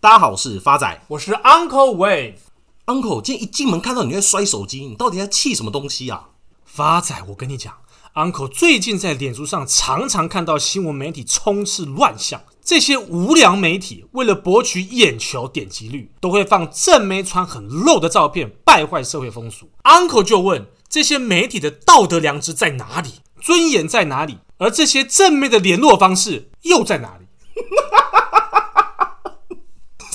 大家好，我是发仔，我是 Uncle Wave。Uncle，今天一进门看到你在摔手机，你到底在气什么东西啊？发仔，我跟你讲，Uncle 最近在脸书上常常看到新闻媒体充斥乱象，这些无良媒体为了博取眼球点击率，都会放正妹穿很露的照片，败坏社会风俗。Uncle 就问，这些媒体的道德良知在哪里？尊严在哪里？而这些正妹的联络方式又在哪里？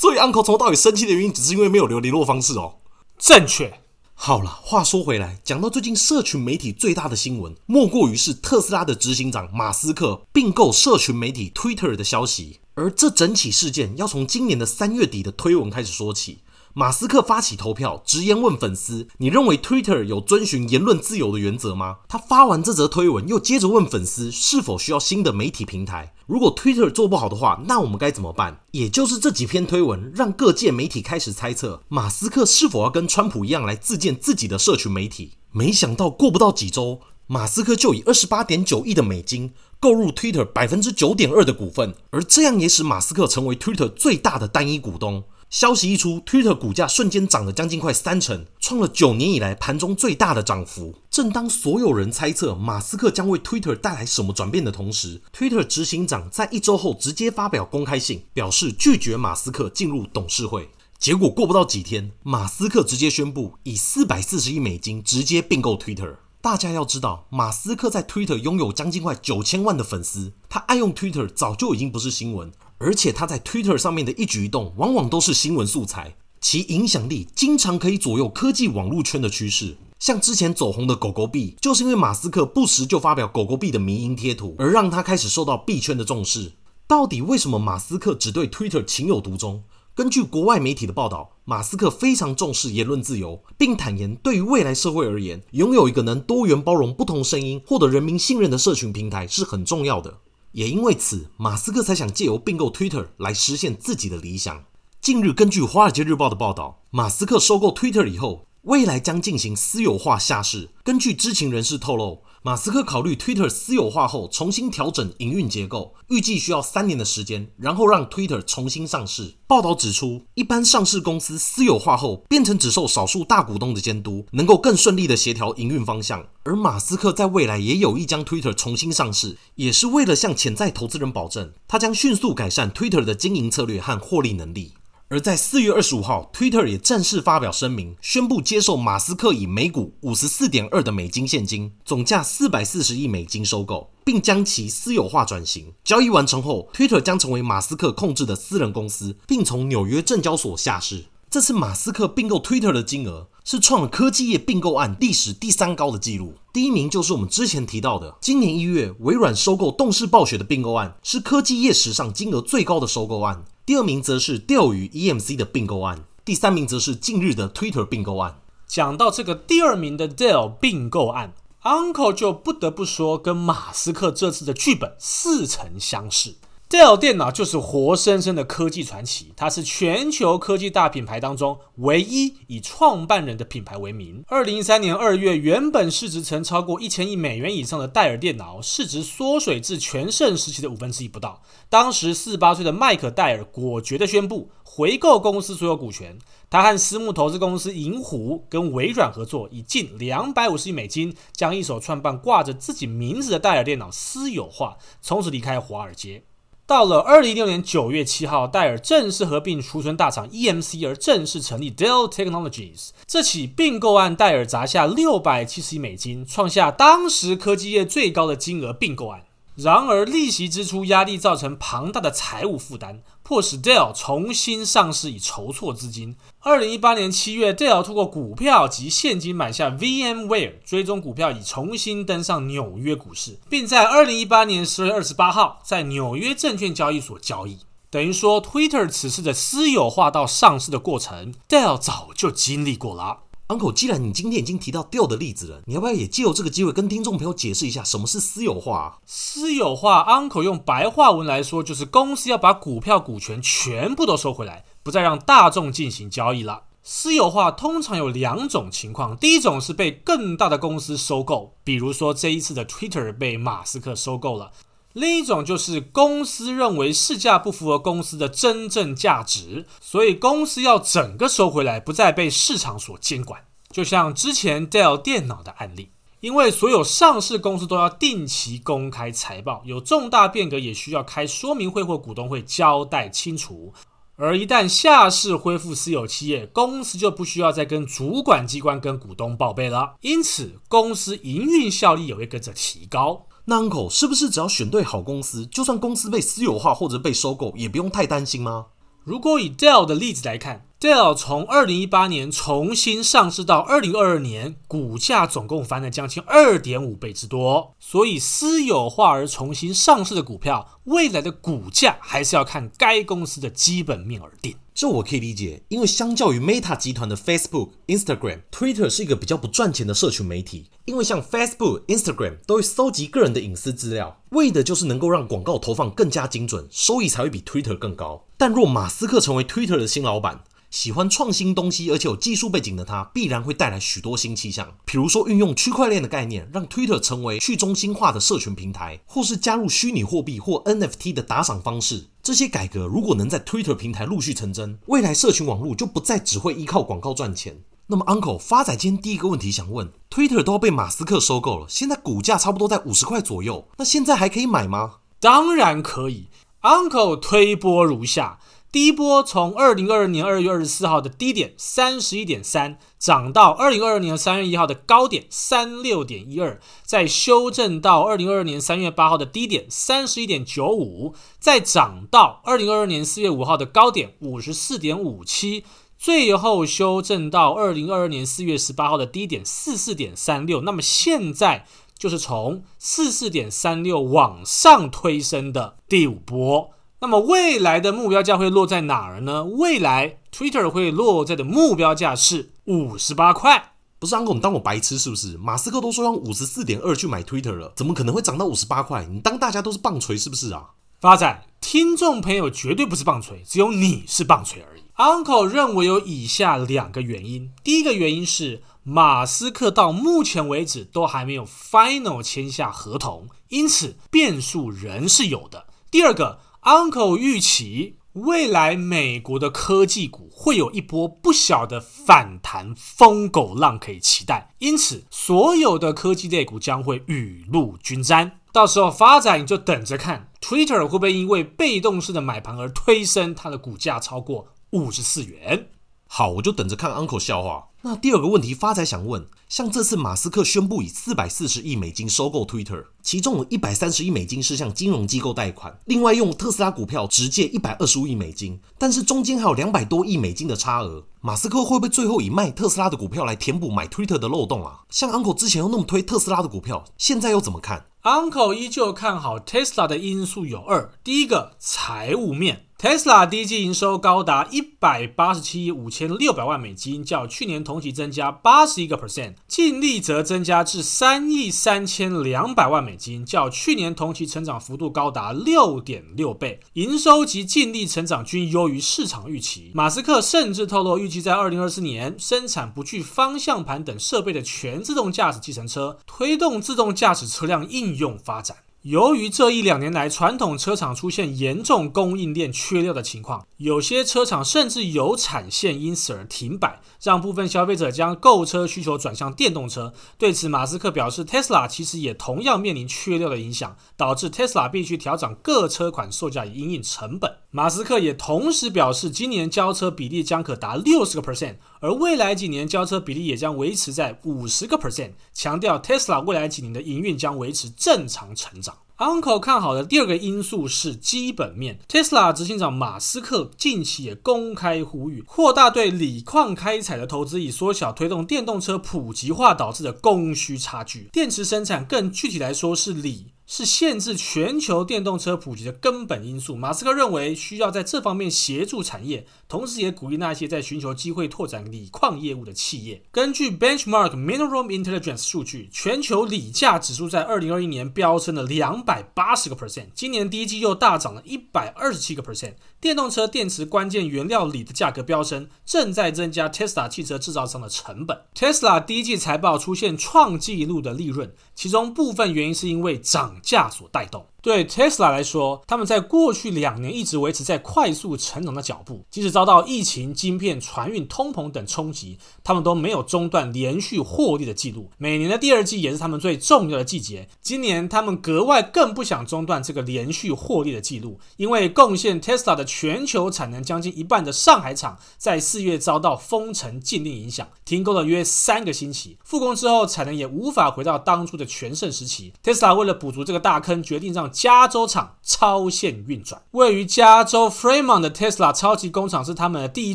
所以 Uncle 从头到尾生气的原因，只是因为没有留联络方式哦。正确。好了，话说回来，讲到最近社群媒体最大的新闻，莫过于是特斯拉的执行长马斯克并购社群媒体 Twitter 的消息。而这整起事件要从今年的三月底的推文开始说起。马斯克发起投票，直言问粉丝：“你认为 Twitter 有遵循言论自由的原则吗？”他发完这则推文，又接着问粉丝：“是否需要新的媒体平台？如果 Twitter 做不好的话，那我们该怎么办？”也就是这几篇推文，让各界媒体开始猜测马斯克是否要跟川普一样来自建自己的社群媒体。没想到过不到几周，马斯克就以二十八点九亿的美金购入 Twitter 百分之九点二的股份，而这样也使马斯克成为 Twitter 最大的单一股东。消息一出，Twitter 股价瞬间涨了将近快三成，创了九年以来盘中最大的涨幅。正当所有人猜测马斯克将为 Twitter 带来什么转变的同时，Twitter 执行长在一周后直接发表公开信，表示拒绝马斯克进入董事会。结果过不到几天，马斯克直接宣布以四百四十亿美金直接并购 Twitter。大家要知道，马斯克在 Twitter 拥有将近快九千万的粉丝，他爱用 Twitter 早就已经不是新闻。而且他在 Twitter 上面的一举一动，往往都是新闻素材，其影响力经常可以左右科技网络圈的趋势。像之前走红的狗狗币，就是因为马斯克不时就发表狗狗币的迷因贴图，而让他开始受到币圈的重视。到底为什么马斯克只对 Twitter 情有独钟？根据国外媒体的报道，马斯克非常重视言论自由，并坦言，对于未来社会而言，拥有一个能多元包容不同声音、获得人民信任的社群平台是很重要的。也因为此，马斯克才想借由并购 Twitter 来实现自己的理想。近日，根据《华尔街日报》的报道，马斯克收购 Twitter 以后，未来将进行私有化下市。根据知情人士透露，马斯克考虑 Twitter 私有化后重新调整营运结构，预计需要三年的时间，然后让 Twitter 重新上市。报道指出，一般上市公司私有化后变成只受少数大股东的监督，能够更顺利的协调营运方向。而马斯克在未来也有意将 Twitter 重新上市，也是为了向潜在投资人保证，他将迅速改善 Twitter 的经营策略和获利能力。而在四月二十五号，Twitter 也正式发表声明，宣布接受马斯克以每股五十四点二的美金现金，总价四百四十亿美金收购，并将其私有化转型。交易完成后，Twitter 将成为马斯克控制的私人公司，并从纽约证交所下市。这次马斯克并购 Twitter 的金额是创了科技业并购案历史第三高的纪录，第一名就是我们之前提到的，今年一月微软收购动视暴雪的并购案，是科技业史上金额最高的收购案。第二名则是钓鱼 EMC 的并购案，第三名则是近日的 Twitter 并购案。讲到这个第二名的 Dell 并购案，Uncle 就不得不说，跟马斯克这次的剧本似曾相识。Dell 电脑就是活生生的科技传奇，它是全球科技大品牌当中唯一以创办人的品牌为名。二零一三年二月，原本市值曾超过一千亿美元以上的戴尔电脑，市值缩水至全盛时期的五分之一不到。当时四十八岁的麦克戴尔果决地宣布回购公司所有股权，他和私募投资公司银湖跟微软合作，以近两百五十亿美金将一手创办挂着自己名字的戴尔电脑私有化，从此离开华尔街。到了二零一六年九月七号，戴尔正式合并储存大厂 EMC，而正式成立 Dell Technologies。这起并购案，戴尔砸下六百七十亿美金，创下当时科技业最高的金额并购案。然而，利息支出压力造成庞大的财务负担，迫使 Dell 重新上市以筹措资金。二零一八年七月，Dell 通过股票及现金买下 VMware，追踪股票已重新登上纽约股市，并在二零一八年十月二十八号在纽约证券交易所交易。等于说，Twitter 此次的私有化到上市的过程，Dell 早就经历过了。Uncle，既然你今天已经提到掉的例子了，你要不要也借由这个机会跟听众朋友解释一下什么是私有化啊？私有化，Uncle 用白话文来说，就是公司要把股票股权全部都收回来，不再让大众进行交易了。私有化通常有两种情况，第一种是被更大的公司收购，比如说这一次的 Twitter 被马斯克收购了。另一种就是公司认为市价不符合公司的真正价值，所以公司要整个收回来，不再被市场所监管。就像之前 Dell 电脑的案例，因为所有上市公司都要定期公开财报，有重大变革也需要开说明会或股东会交代清楚。而一旦下市恢复私有企业，公司就不需要再跟主管机关跟股东报备了，因此公司营运效率也会跟着提高。那 Uncle 是不是只要选对好公司，就算公司被私有化或者被收购，也不用太担心吗？如果以 Dell 的例子来看，Dell 从二零一八年重新上市到二零二二年，股价总共翻了将近二点五倍之多。所以私有化而重新上市的股票，未来的股价还是要看该公司的基本面而定。这我可以理解，因为相较于 Meta 集团的 Facebook、Instagram、Twitter 是一个比较不赚钱的社群媒体。因为像 Facebook、Instagram 都会搜集个人的隐私资料，为的就是能够让广告投放更加精准，收益才会比 Twitter 更高。但若马斯克成为 Twitter 的新老板，喜欢创新东西而且有技术背景的他，必然会带来许多新气象。比如说，运用区块链的概念，让 Twitter 成为去中心化的社群平台，或是加入虚拟货币或 NFT 的打赏方式。这些改革如果能在 Twitter 平台陆续成真，未来社群网络就不再只会依靠广告赚钱。那么，Uncle 发仔今天第一个问题想问：Twitter 都要被马斯克收购了，现在股价差不多在五十块左右，那现在还可以买吗？当然可以。Uncle 推波如下，第一波从二零二二年二月二十四号的低点三十一点三，涨到二零二二年三月一号的高点三六点一二，再修正到二零二二年三月八号的低点三十一点九五，再涨到二零二二年四月五号的高点五十四点五七。最后修正到二零二二年四月十八号的低点四四点三六，那么现在就是从四四点三六往上推升的第五波。那么未来的目标价会落在哪儿呢？未来 Twitter 会落在的目标价是五十八块。不是 Uncle，你当我白痴是不是？马斯克都说用五十四点二去买 Twitter 了，怎么可能会涨到五十八块？你当大家都是棒槌是不是啊？发展听众朋友绝对不是棒槌，只有你是棒槌而已。Uncle 认为有以下两个原因：第一个原因是马斯克到目前为止都还没有 final 签下合同，因此变数仍是有的；第二个，Uncle 预期未来美国的科技股会有一波不小的反弹疯狗浪可以期待，因此所有的科技类股将会雨露均沾。到时候发展你就等着看，Twitter 会不会因为被动式的买盘而推升它的股价超过五十四元，好，我就等着看 Uncle 笑话。那第二个问题，发财想问，像这次马斯克宣布以四百四十亿美金收购 Twitter，其中有一百三十亿美金是向金融机构贷款，另外用特斯拉股票直借一百二十五亿美金，但是中间还有两百多亿美金的差额，马斯克会不会最后以卖特斯拉的股票来填补买 Twitter 的漏洞啊？像 Uncle 之前又那么推特斯拉的股票，现在又怎么看？Uncle 依旧看好 Tesla 的因素有二，第一个财务面。Tesla 第一季营收高达一百八十七亿五千六百万美金，较去年同期增加八十一个 percent，净利则增加至三亿三千两百万美金，较去年同期成长幅度高达六点六倍，营收及净利成长均优于市场预期。马斯克甚至透露，预计在二零二四年生产不具方向盘等设备的全自动驾驶计程车，推动自动驾驶车辆应用发展。由于这一两年来，传统车厂出现严重供应链缺料的情况，有些车厂甚至有产线因此而停摆，让部分消费者将购车需求转向电动车。对此，马斯克表示，Tesla 其实也同样面临缺料的影响，导致 Tesla 必须调整各车款售价以因应成本。马斯克也同时表示，今年交车比例将可达六十个 percent，而未来几年交车比例也将维持在五十个 percent，强调 Tesla 未来几年的营运将维持正常成长。Uncle 看好的第二个因素是基本面。Tesla 执行长马斯克近期也公开呼吁，扩大对锂矿开采的投资，以缩小推动电动车普及化导致的供需差距。电池生产更具体来说是锂。是限制全球电动车普及的根本因素。马斯克认为需要在这方面协助产业，同时也鼓励那些在寻求机会拓展锂矿业务的企业。根据 Benchmark Mineral Intelligence 数据，全球锂价指数在二零二一年飙升了两百八十个 percent，今年第一季又大涨了一百二十七个 percent。电动车电池关键原料锂的价格飙升，正在增加 Tesla 汽车制造商的成本。Tesla 第一季财报出现创纪录的利润，其中部分原因是因为涨价所带动。对 Tesla 来说，他们在过去两年一直维持在快速成长的脚步，即使遭到疫情、晶片、船运、通膨等冲击，他们都没有中断连续获利的记录。每年的第二季也是他们最重要的季节，今年他们格外更不想中断这个连续获利的记录，因为贡献 Tesla 的全球产能将近一半的上海厂在四月遭到封城禁令影响，停工了约三个星期。复工之后，产能也无法回到当初的全盛时期。Tesla 为了补足这个大坑，决定让加州厂超线运转。位于加州 Fremont 的 Tesla 超级工厂是他们的第一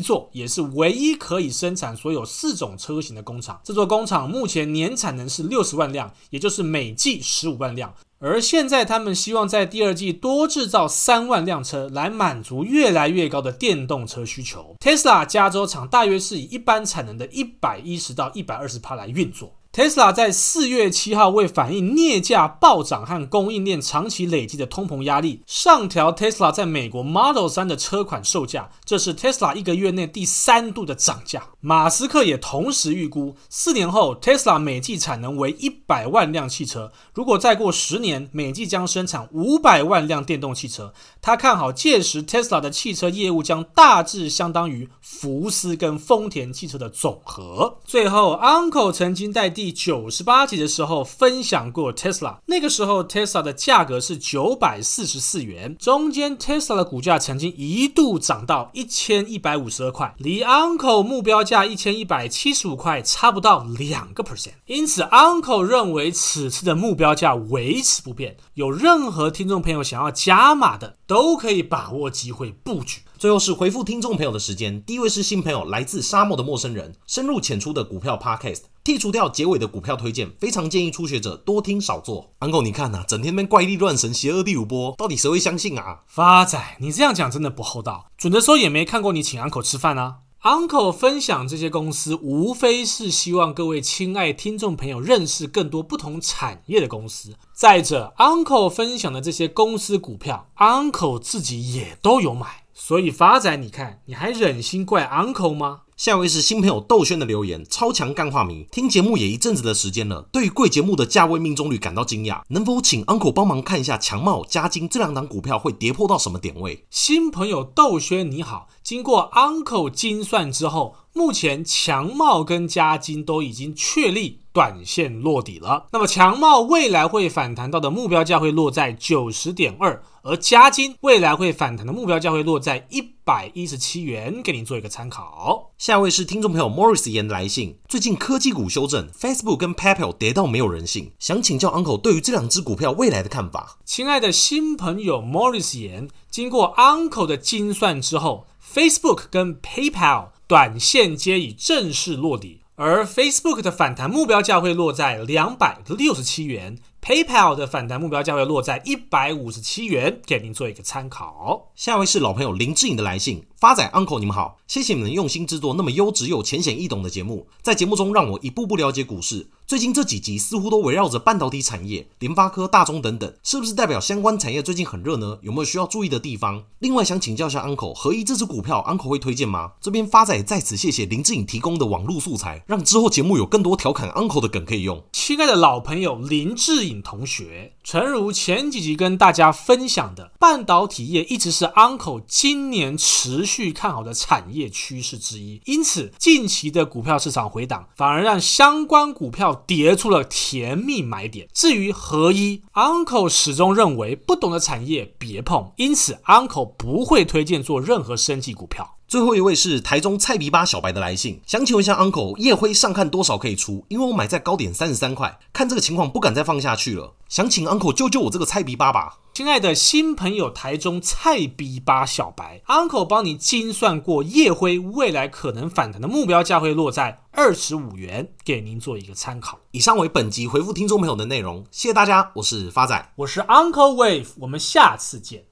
座，也是唯一可以生产所有四种车型的工厂。这座工厂目前年产能是六十万辆，也就是每季十五万辆。而现在，他们希望在第二季多制造三万辆车，来满足越来越高的电动车需求。Tesla 加州厂大约是以一般产能的一百一十到一百二十趴来运作。Tesla 在四月七号为反映镍价暴涨和供应链长期累积的通膨压力，上调 Tesla 在美国 Model 3的车款售价，这是 Tesla 一个月内第三度的涨价。马斯克也同时预估，四年后 Tesla 每季产能为一百万辆汽车，如果再过十年，每季将生产五百万辆电动汽车。他看好届时 Tesla 的汽车业务将大致相当于福斯跟丰田汽车的总和。最后，Uncle 曾经在第第九十八集的时候分享过 Tesla，那个时候 Tesla 的价格是九百四十四元，中间 Tesla 的股价曾经一度涨到一千一百五十二块，离 Uncle 目标价一千一百七十五块差不到两个 percent，因此 Uncle 认为此次的目标价维持不变，有任何听众朋友想要加码的，都可以把握机会布局。最后是回复听众朋友的时间，第一位是新朋友，来自沙漠的陌生人，深入浅出的股票 Podcast，剔除掉结尾的股票推荐，非常建议初学者多听少做。Uncle，你看呐、啊，整天边怪力乱神，邪恶第五波，到底谁会相信啊？发仔，你这样讲真的不厚道。准的时候也没看过你请 Uncle 吃饭啊。Uncle 分享这些公司，无非是希望各位亲爱听众朋友认识更多不同产业的公司。再者，Uncle 分享的这些公司股票，Uncle 自己也都有买。所以发仔，你看，你还忍心怪 Uncle 吗？下一位是新朋友窦轩的留言，超强干化迷，听节目也一阵子的时间了，对于贵节目的价位命中率感到惊讶，能否请 Uncle 帮忙看一下强茂、加金这两档股票会跌破到什么点位？新朋友窦轩你好，经过 Uncle 精算之后，目前强茂跟加金都已经确立。短线落底了，那么强茂未来会反弹到的目标价会落在九十点二，而嘉金未来会反弹的目标价会落在一百一十七元，给您做一个参考。下一位是听众朋友 Morris 言的来信，最近科技股修正，Facebook 跟 PayPal 跌到没有人性，想请教 Uncle 对于这两只股票未来的看法。亲爱的新朋友 Morris 言，经过 Uncle 的精算之后，Facebook 跟 PayPal 短线皆已正式落底。而 Facebook 的反弹目标价会落在两百六十七元。PayPal 的反弹目标价会落在一百五十七元，给您做一个参考。下一位是老朋友林志颖的来信，发仔 Uncle 你们好，谢谢你们用心制作那么优质又浅显易懂的节目，在节目中让我一步步了解股市。最近这几集似乎都围绕着半导体产业、联发科、大中等等，是不是代表相关产业最近很热呢？有没有需要注意的地方？另外想请教一下 Uncle，合一这支股票 Uncle 会推荐吗？这边发仔在此谢谢林志颖提供的网络素材，让之后节目有更多调侃 Uncle 的梗可以用。亲爱的老朋友林志颖。同学，诚如前几集跟大家分享的，半导体业一直是 Uncle 今年持续看好的产业趋势之一。因此，近期的股票市场回档，反而让相关股票叠出了甜蜜买点。至于合一，Uncle 始终认为不懂的产业别碰，因此 Uncle 不会推荐做任何生技股票。最后一位是台中菜逼八小白的来信，想请问一下 Uncle，夜辉上看多少可以出？因为我买在高点三十三块，看这个情况不敢再放下去了，想请 Uncle 救救我这个菜逼八吧。亲爱的新朋友，台中菜逼八小白，Uncle 帮你精算过夜辉未来可能反弹的目标价会落在二十五元，给您做一个参考。以上为本集回复听众朋友的内容，谢谢大家，我是发仔，我是 Uncle Wave，我们下次见。